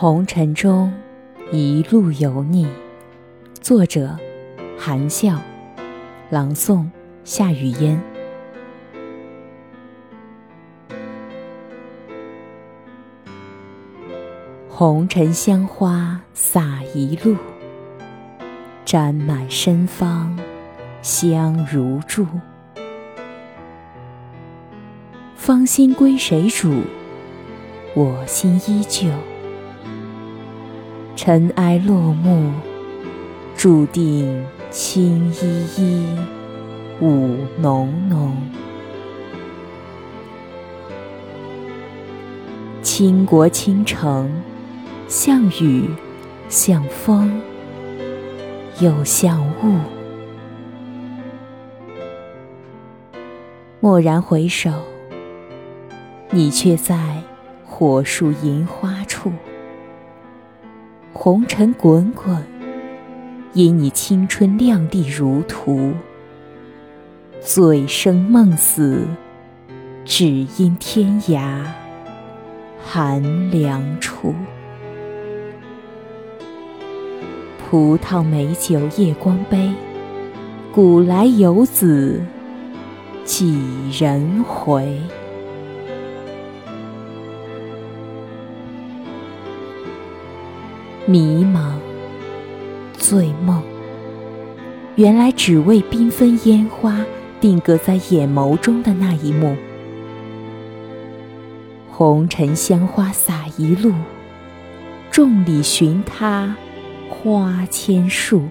红尘中一路有你，作者：韩笑，朗诵：夏雨嫣。红尘香花洒一路，沾满身芳，香如注。芳心归谁主？我心依旧。尘埃落幕，注定青依依，雾浓浓。倾国倾城，像雨，像风，又像雾。蓦然回首，你却在火树银花处。红尘滚滚，因你青春靓丽如图；醉生梦死，只因天涯寒凉处。葡萄美酒夜光杯，古来游子几人回？迷茫，醉梦，原来只为缤纷烟花定格在眼眸中的那一幕。红尘香花洒一路，众里寻他花千树。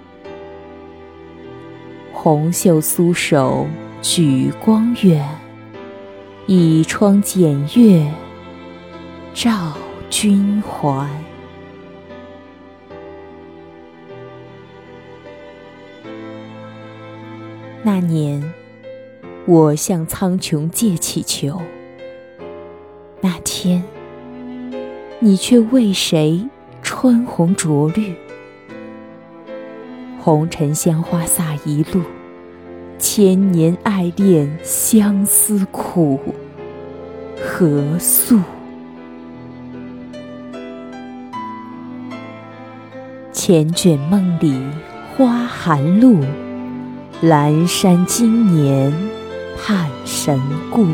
红袖素手举光远，倚窗剪月照君还。那年，我向苍穹借祈求。那天，你却为谁穿红着绿？红尘香花洒一路，千年爱恋相思苦，何诉？缱绻梦里花含露。阑珊今年盼神故。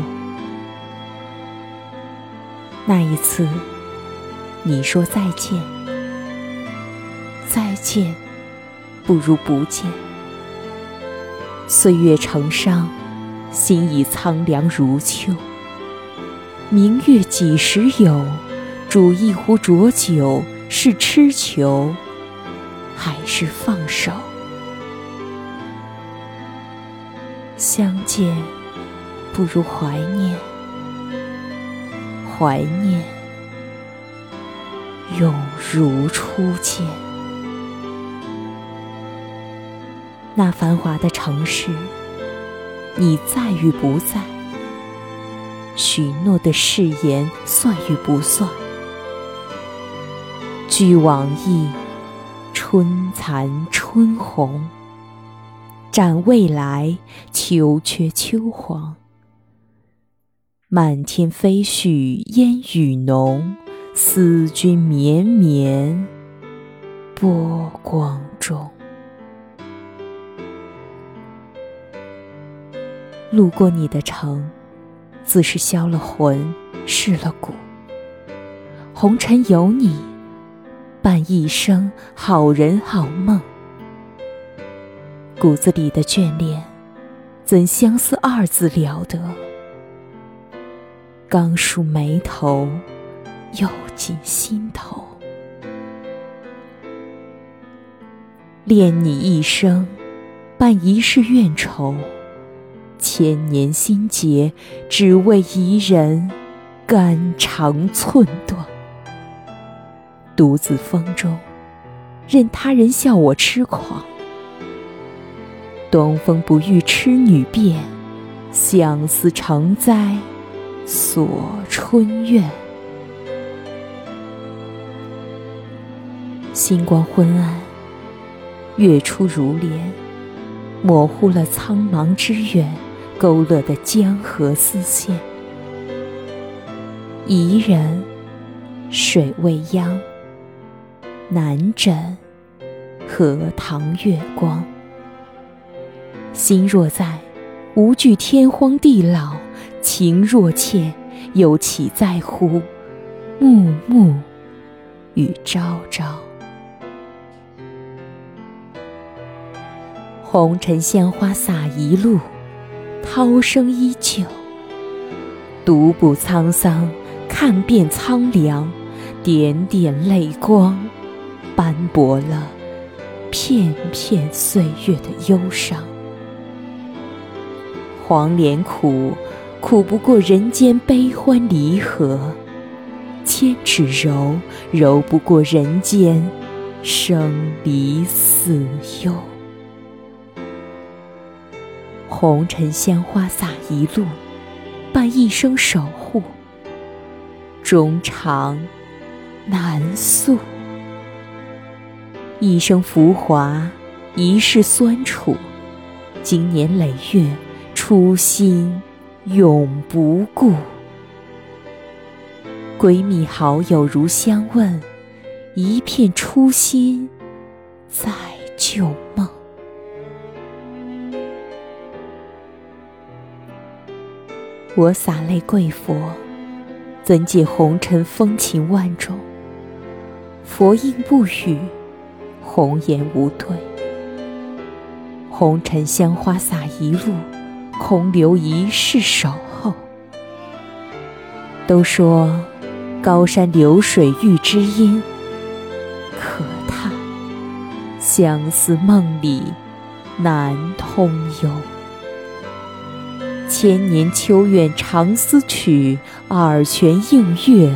那一次，你说再见，再见不如不见。岁月成伤，心已苍凉如秋。明月几时有？煮一壶浊酒，是痴求，还是放手？相见不如怀念，怀念永如初见。那繁华的城市，你在与不在？许诺的誓言算与不算？俱往矣，春残春红。展未来，秋缺秋黄。漫天飞絮烟雨浓，思君绵绵波光中。路过你的城，自是销了魂，失了骨。红尘有你，伴一生好人好梦。骨子里的眷恋，怎相思二字了得？刚梳眉头，又紧心头。恋你一生，伴一世怨愁。千年心结，只为一人，肝肠寸断。独自风中，任他人笑我痴狂。东风不遇痴女变，相思成灾锁春怨。星光昏暗，月出如莲，模糊了苍茫之远，勾勒的江河丝线。怡人，水未央，难枕荷塘月光。心若在，无惧天荒地老；情若怯，又岂在乎暮暮与朝朝？红尘鲜花洒一路，涛声依旧。独步沧桑，看遍苍凉，点点泪光，斑驳了片片岁月的忧伤。黄连苦，苦不过人间悲欢离合；千尺柔，柔不过人间生离死忧。红尘鲜花洒一路，伴一生守护，衷肠难诉。一生浮华，一世酸楚，经年累月，初心永不顾。闺蜜好友如相问，一片初心在旧梦。我洒泪跪佛，怎解红尘风情万种？佛应不语，红颜无对。红尘香花洒一路，空留一世守候。都说高山流水遇知音，可叹相思梦里难通幽。千年秋怨长思曲，二泉映月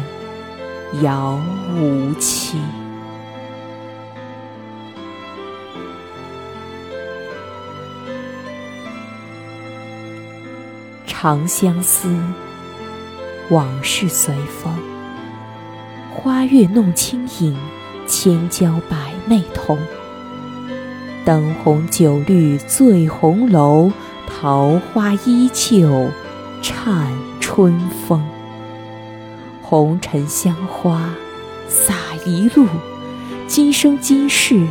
遥无期。长相思，往事随风。花月弄清影，千娇百媚同。灯红酒绿醉红楼。桃花依旧颤春风，红尘香花洒一路。今生今世，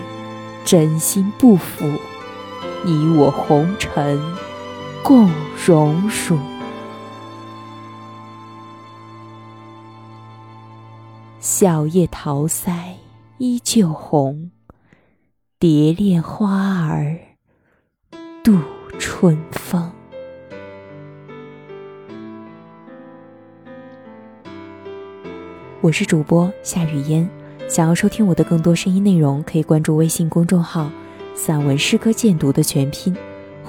真心不负，你我红尘共荣辱。小叶桃腮依旧红，蝶恋花儿度。春风。我是主播夏雨嫣，想要收听我的更多声音内容，可以关注微信公众号“散文诗歌鉴读”的全拼，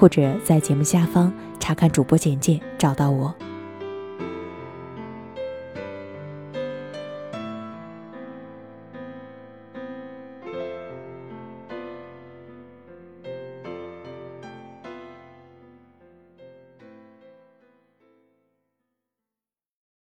或者在节目下方查看主播简介找到我。